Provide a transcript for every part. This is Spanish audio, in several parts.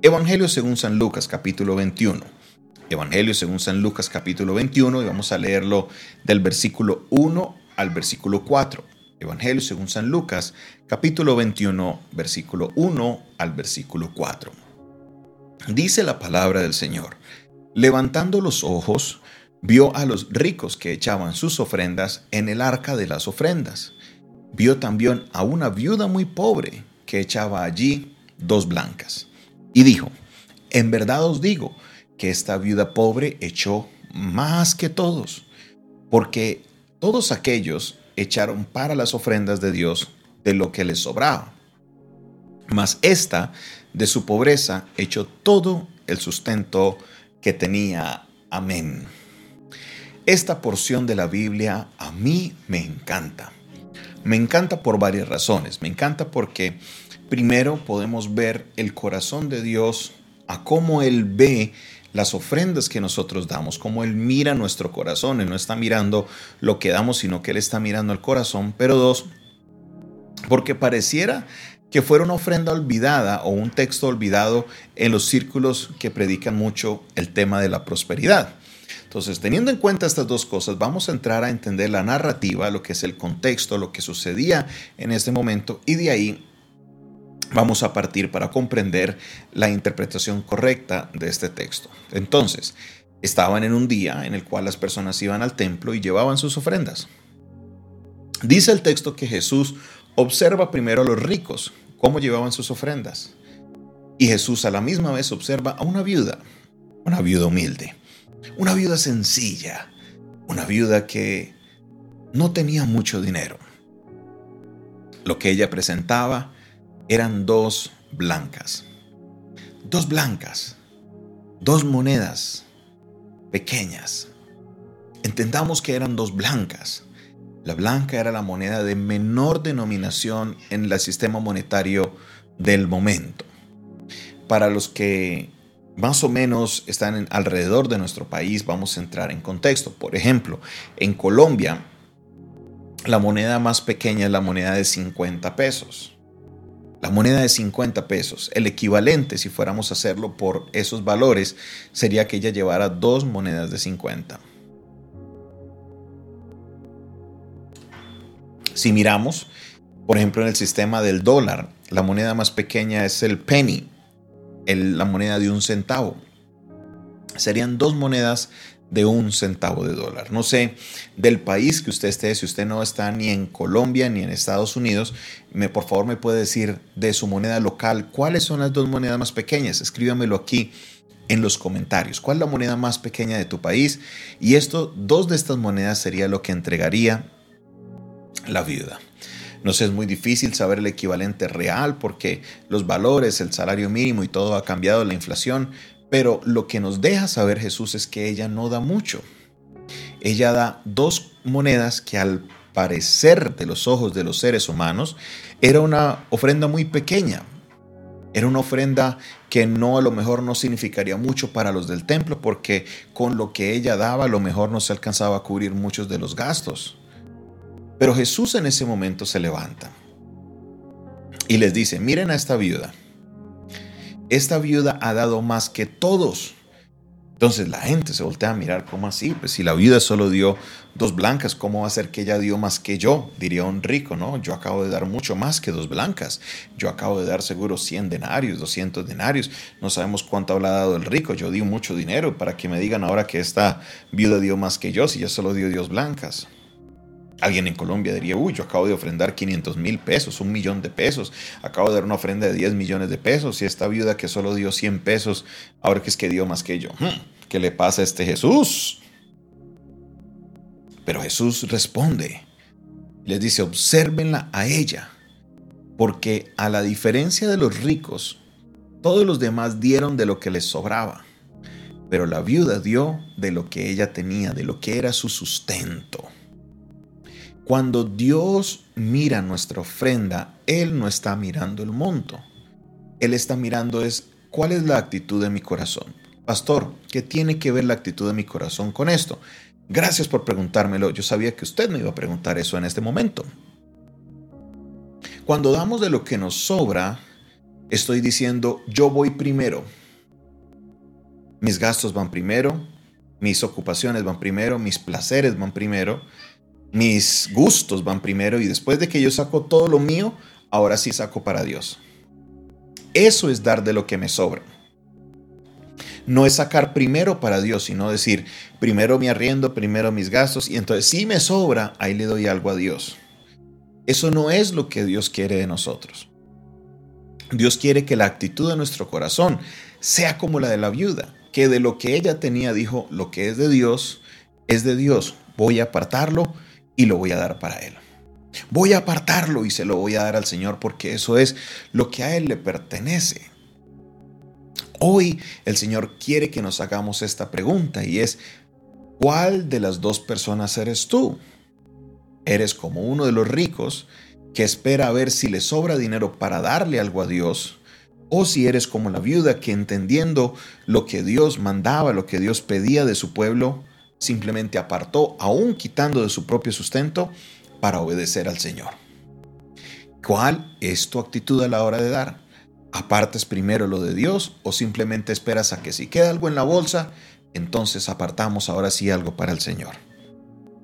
Evangelio según San Lucas capítulo 21. Evangelio según San Lucas capítulo 21 y vamos a leerlo del versículo 1 al versículo 4. Evangelio según San Lucas capítulo 21 versículo 1 al versículo 4. Dice la palabra del Señor. Levantando los ojos, vio a los ricos que echaban sus ofrendas en el arca de las ofrendas. Vio también a una viuda muy pobre que echaba allí dos blancas. Y dijo, en verdad os digo que esta viuda pobre echó más que todos, porque todos aquellos echaron para las ofrendas de Dios de lo que les sobraba. Mas esta, de su pobreza, echó todo el sustento que tenía. Amén. Esta porción de la Biblia a mí me encanta. Me encanta por varias razones. Me encanta porque primero podemos ver el corazón de Dios a cómo Él ve las ofrendas que nosotros damos, cómo Él mira nuestro corazón. Él no está mirando lo que damos, sino que Él está mirando el corazón. Pero dos, porque pareciera que fuera una ofrenda olvidada o un texto olvidado en los círculos que predican mucho el tema de la prosperidad. Entonces, teniendo en cuenta estas dos cosas, vamos a entrar a entender la narrativa, lo que es el contexto, lo que sucedía en este momento, y de ahí vamos a partir para comprender la interpretación correcta de este texto. Entonces, estaban en un día en el cual las personas iban al templo y llevaban sus ofrendas. Dice el texto que Jesús observa primero a los ricos, cómo llevaban sus ofrendas. Y Jesús a la misma vez observa a una viuda, una viuda humilde. Una viuda sencilla, una viuda que no tenía mucho dinero. Lo que ella presentaba eran dos blancas. Dos blancas. Dos monedas pequeñas. Entendamos que eran dos blancas. La blanca era la moneda de menor denominación en el sistema monetario del momento. Para los que más o menos están alrededor de nuestro país, vamos a entrar en contexto. Por ejemplo, en Colombia, la moneda más pequeña es la moneda de 50 pesos. La moneda de 50 pesos, el equivalente, si fuéramos a hacerlo por esos valores, sería que ella llevara dos monedas de 50. Si miramos, por ejemplo, en el sistema del dólar, la moneda más pequeña es el penny, la moneda de un centavo. Serían dos monedas de un centavo de dólar. No sé del país que usted esté, si usted no está ni en Colombia ni en Estados Unidos, me, por favor me puede decir de su moneda local cuáles son las dos monedas más pequeñas. Escríbamelo aquí en los comentarios. ¿Cuál es la moneda más pequeña de tu país? Y esto, dos de estas monedas sería lo que entregaría la viuda. No sé, es muy difícil saber el equivalente real porque los valores, el salario mínimo y todo ha cambiado, la inflación, pero lo que nos deja saber Jesús es que ella no da mucho. Ella da dos monedas que al parecer de los ojos de los seres humanos era una ofrenda muy pequeña. Era una ofrenda que no a lo mejor no significaría mucho para los del templo porque con lo que ella daba a lo mejor no se alcanzaba a cubrir muchos de los gastos. Pero Jesús en ese momento se levanta y les dice, miren a esta viuda. Esta viuda ha dado más que todos. Entonces la gente se voltea a mirar, ¿cómo así? Pues si la viuda solo dio dos blancas, ¿cómo va a ser que ella dio más que yo? Diría un rico, ¿no? Yo acabo de dar mucho más que dos blancas. Yo acabo de dar seguro 100 denarios, 200 denarios. No sabemos cuánto habrá dado el rico. Yo di mucho dinero para que me digan ahora que esta viuda dio más que yo si ya solo dio dos blancas. Alguien en Colombia diría, uy, yo acabo de ofrendar 500 mil pesos, un millón de pesos, acabo de dar una ofrenda de 10 millones de pesos y esta viuda que solo dio 100 pesos, ahora que es que dio más que yo. Hmm, ¿Qué le pasa a este Jesús? Pero Jesús responde, les dice, obsérvenla a ella, porque a la diferencia de los ricos, todos los demás dieron de lo que les sobraba, pero la viuda dio de lo que ella tenía, de lo que era su sustento. Cuando Dios mira nuestra ofrenda, Él no está mirando el monto. Él está mirando es cuál es la actitud de mi corazón. Pastor, ¿qué tiene que ver la actitud de mi corazón con esto? Gracias por preguntármelo. Yo sabía que usted me iba a preguntar eso en este momento. Cuando damos de lo que nos sobra, estoy diciendo, yo voy primero. Mis gastos van primero, mis ocupaciones van primero, mis placeres van primero, mis gustos van primero y después de que yo saco todo lo mío, ahora sí saco para Dios. Eso es dar de lo que me sobra. No es sacar primero para Dios, sino decir, primero mi arriendo, primero mis gastos y entonces si me sobra, ahí le doy algo a Dios. Eso no es lo que Dios quiere de nosotros. Dios quiere que la actitud de nuestro corazón sea como la de la viuda, que de lo que ella tenía dijo, lo que es de Dios, es de Dios. Voy a apartarlo y lo voy a dar para Él. Voy a apartarlo y se lo voy a dar al Señor porque eso es lo que a Él le pertenece. Hoy el Señor quiere que nos hagamos esta pregunta y es, ¿cuál de las dos personas eres tú? ¿Eres como uno de los ricos que espera a ver si le sobra dinero para darle algo a Dios? ¿O si eres como la viuda que entendiendo lo que Dios mandaba, lo que Dios pedía de su pueblo, simplemente apartó, aún quitando de su propio sustento, para obedecer al Señor. ¿Cuál es tu actitud a la hora de dar? ¿Apartes primero lo de Dios o simplemente esperas a que si queda algo en la bolsa, entonces apartamos ahora sí algo para el Señor?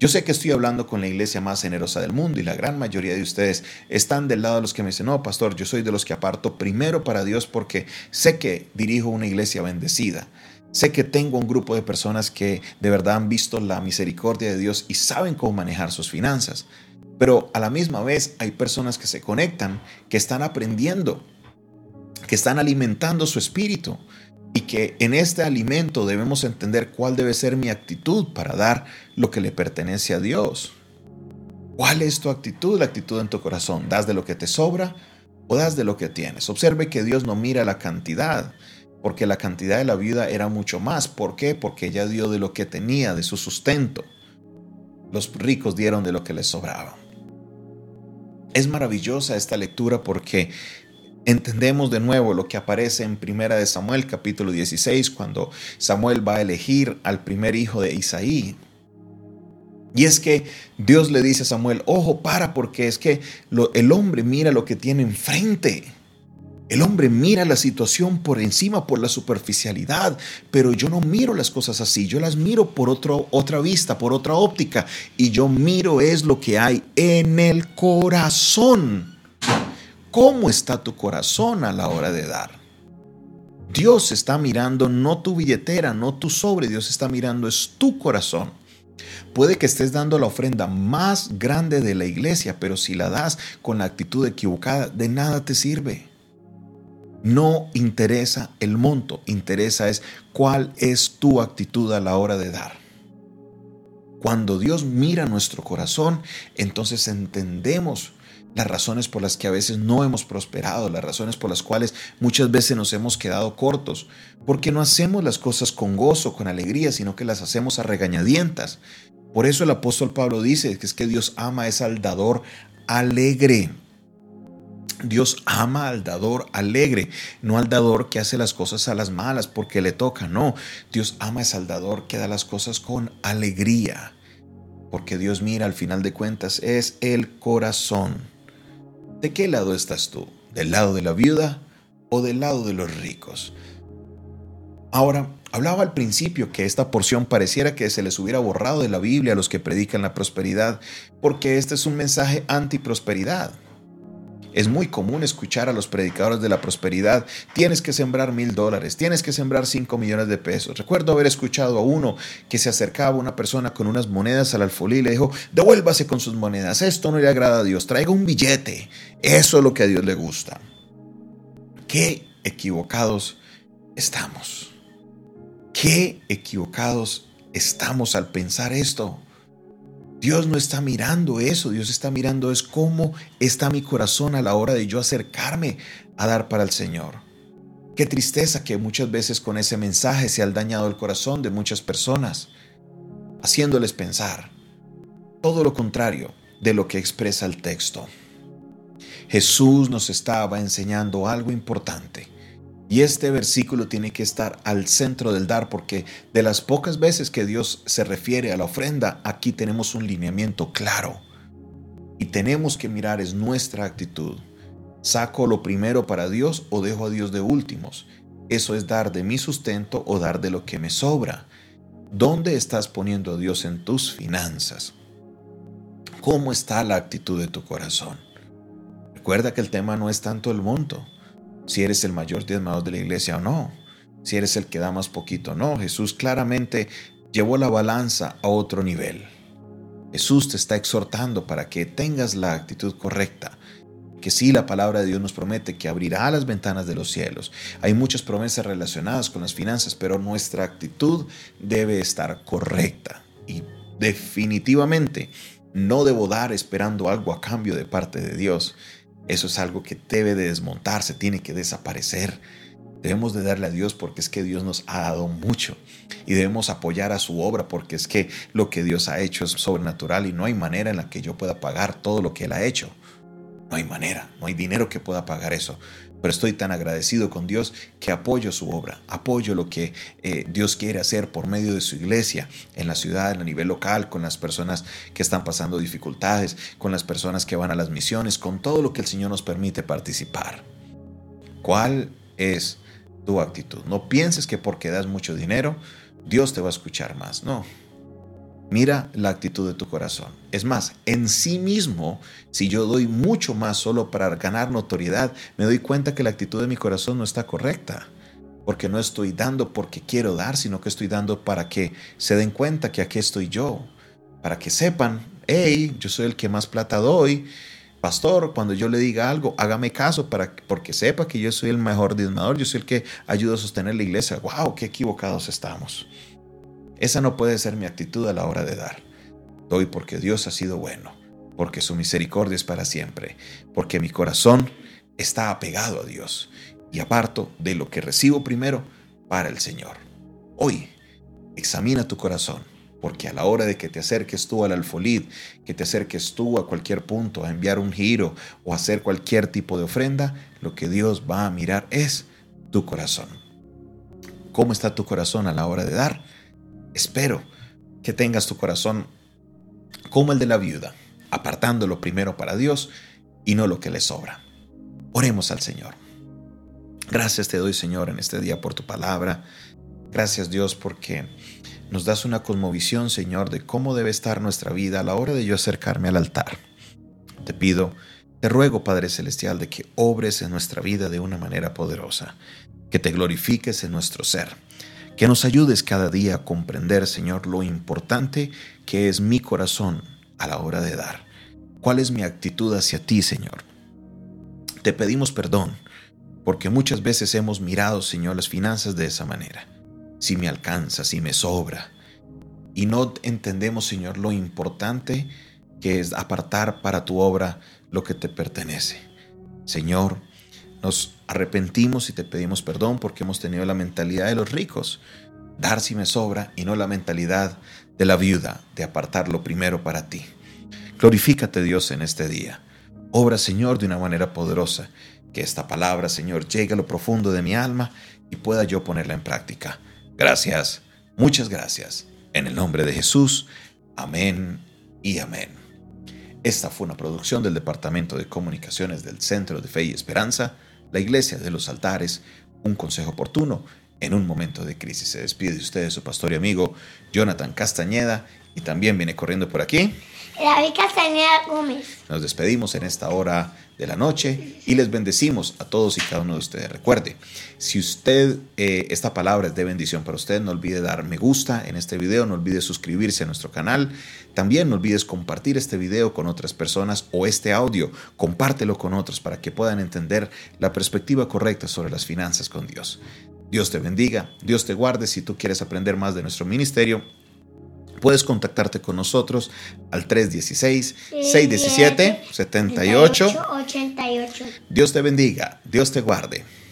Yo sé que estoy hablando con la iglesia más generosa del mundo y la gran mayoría de ustedes están del lado de los que me dicen, no, pastor, yo soy de los que aparto primero para Dios porque sé que dirijo una iglesia bendecida. Sé que tengo un grupo de personas que de verdad han visto la misericordia de Dios y saben cómo manejar sus finanzas. Pero a la misma vez hay personas que se conectan, que están aprendiendo, que están alimentando su espíritu y que en este alimento debemos entender cuál debe ser mi actitud para dar lo que le pertenece a Dios. ¿Cuál es tu actitud? La actitud en tu corazón. ¿Das de lo que te sobra o das de lo que tienes? Observe que Dios no mira la cantidad, porque la cantidad de la viuda era mucho más. ¿Por qué? Porque ella dio de lo que tenía, de su sustento. Los ricos dieron de lo que les sobraba. Es maravillosa esta lectura porque entendemos de nuevo lo que aparece en Primera de Samuel capítulo 16 cuando Samuel va a elegir al primer hijo de Isaí. Y es que Dios le dice a Samuel, ojo, para, porque es que el hombre mira lo que tiene enfrente. El hombre mira la situación por encima, por la superficialidad, pero yo no miro las cosas así, yo las miro por otro, otra vista, por otra óptica, y yo miro es lo que hay en el corazón. ¿Cómo está tu corazón a la hora de dar? Dios está mirando no tu billetera, no tu sobre, Dios está mirando es tu corazón. Puede que estés dando la ofrenda más grande de la iglesia, pero si la das con la actitud equivocada, de nada te sirve. No interesa el monto, interesa es cuál es tu actitud a la hora de dar. Cuando Dios mira nuestro corazón, entonces entendemos las razones por las que a veces no hemos prosperado, las razones por las cuales muchas veces nos hemos quedado cortos, porque no hacemos las cosas con gozo, con alegría, sino que las hacemos a regañadientas. Por eso el apóstol Pablo dice que es que Dios ama es al dador alegre. Dios ama al dador alegre, no al dador que hace las cosas a las malas porque le toca, no. Dios ama es al dador que da las cosas con alegría. Porque Dios mira al final de cuentas es el corazón. ¿De qué lado estás tú? ¿Del lado de la viuda o del lado de los ricos? Ahora, hablaba al principio que esta porción pareciera que se les hubiera borrado de la Biblia a los que predican la prosperidad, porque este es un mensaje anti-prosperidad. Es muy común escuchar a los predicadores de la prosperidad, tienes que sembrar mil dólares, tienes que sembrar cinco millones de pesos. Recuerdo haber escuchado a uno que se acercaba a una persona con unas monedas al alfolí y le dijo, devuélvase con sus monedas, esto no le agrada a Dios, traiga un billete, eso es lo que a Dios le gusta. Qué equivocados estamos. Qué equivocados estamos al pensar esto. Dios no está mirando eso, Dios está mirando es cómo está mi corazón a la hora de yo acercarme a dar para el Señor. Qué tristeza que muchas veces con ese mensaje se ha dañado el corazón de muchas personas, haciéndoles pensar todo lo contrario de lo que expresa el texto. Jesús nos estaba enseñando algo importante y este versículo tiene que estar al centro del dar porque de las pocas veces que Dios se refiere a la ofrenda, aquí tenemos un lineamiento claro. Y tenemos que mirar es nuestra actitud. ¿Saco lo primero para Dios o dejo a Dios de últimos? Eso es dar de mi sustento o dar de lo que me sobra. ¿Dónde estás poniendo a Dios en tus finanzas? ¿Cómo está la actitud de tu corazón? Recuerda que el tema no es tanto el monto, si eres el mayor diezmador de la iglesia o no, si eres el que da más poquito o no. Jesús claramente llevó la balanza a otro nivel. Jesús te está exhortando para que tengas la actitud correcta, que sí la palabra de Dios nos promete que abrirá las ventanas de los cielos. Hay muchas promesas relacionadas con las finanzas, pero nuestra actitud debe estar correcta. Y definitivamente no debo dar esperando algo a cambio de parte de Dios. Eso es algo que debe de desmontarse, tiene que desaparecer. Debemos de darle a Dios porque es que Dios nos ha dado mucho y debemos apoyar a su obra porque es que lo que Dios ha hecho es sobrenatural y no hay manera en la que yo pueda pagar todo lo que Él ha hecho. No hay manera, no hay dinero que pueda pagar eso. Pero estoy tan agradecido con Dios que apoyo su obra, apoyo lo que eh, Dios quiere hacer por medio de su iglesia, en la ciudad, a nivel local, con las personas que están pasando dificultades, con las personas que van a las misiones, con todo lo que el Señor nos permite participar. ¿Cuál es tu actitud? No pienses que porque das mucho dinero, Dios te va a escuchar más. No, Mira la actitud de tu corazón. Es más, en sí mismo, si yo doy mucho más solo para ganar notoriedad, me doy cuenta que la actitud de mi corazón no está correcta. Porque no estoy dando porque quiero dar, sino que estoy dando para que se den cuenta que aquí estoy yo. Para que sepan, hey, yo soy el que más plata doy. Pastor, cuando yo le diga algo, hágame caso para, porque sepa que yo soy el mejor diezmador, yo soy el que ayuda a sostener la iglesia. ¡Wow! ¡Qué equivocados estamos! Esa no puede ser mi actitud a la hora de dar. Doy porque Dios ha sido bueno, porque su misericordia es para siempre, porque mi corazón está apegado a Dios y aparto de lo que recibo primero para el Señor. Hoy, examina tu corazón, porque a la hora de que te acerques tú al alfolid, que te acerques tú a cualquier punto, a enviar un giro o hacer cualquier tipo de ofrenda, lo que Dios va a mirar es tu corazón. ¿Cómo está tu corazón a la hora de dar? Espero que tengas tu corazón como el de la viuda, apartándolo primero para Dios y no lo que le sobra. Oremos al Señor. Gracias te doy, Señor, en este día por tu palabra. Gracias, Dios, porque nos das una cosmovisión, Señor, de cómo debe estar nuestra vida a la hora de yo acercarme al altar. Te pido, te ruego, Padre Celestial, de que obres en nuestra vida de una manera poderosa, que te glorifiques en nuestro ser que nos ayudes cada día a comprender, Señor, lo importante que es mi corazón a la hora de dar. ¿Cuál es mi actitud hacia ti, Señor? Te pedimos perdón, porque muchas veces hemos mirado, Señor, las finanzas de esa manera. Si me alcanza, si me sobra. Y no entendemos, Señor, lo importante que es apartar para tu obra lo que te pertenece. Señor, nos arrepentimos y te pedimos perdón porque hemos tenido la mentalidad de los ricos, dar si me sobra, y no la mentalidad de la viuda, de apartar lo primero para ti. Glorifícate Dios en este día. Obra Señor de una manera poderosa, que esta palabra Señor llegue a lo profundo de mi alma y pueda yo ponerla en práctica. Gracias, muchas gracias. En el nombre de Jesús, amén y amén. Esta fue una producción del Departamento de Comunicaciones del Centro de Fe y Esperanza la iglesia de los altares, un consejo oportuno en un momento de crisis. Se despide de ustedes su pastor y amigo Jonathan Castañeda y también viene corriendo por aquí. David Castañeda Gómez. Nos despedimos en esta hora de la noche y les bendecimos a todos y cada uno de ustedes. Recuerde, si usted, eh, esta palabra es de bendición para usted, no olvide dar me gusta en este video, no olvide suscribirse a nuestro canal. También no olvides compartir este video con otras personas o este audio, compártelo con otros para que puedan entender la perspectiva correcta sobre las finanzas con Dios. Dios te bendiga, Dios te guarde. Si tú quieres aprender más de nuestro ministerio, Puedes contactarte con nosotros al 316-617-78. Dios te bendiga, Dios te guarde.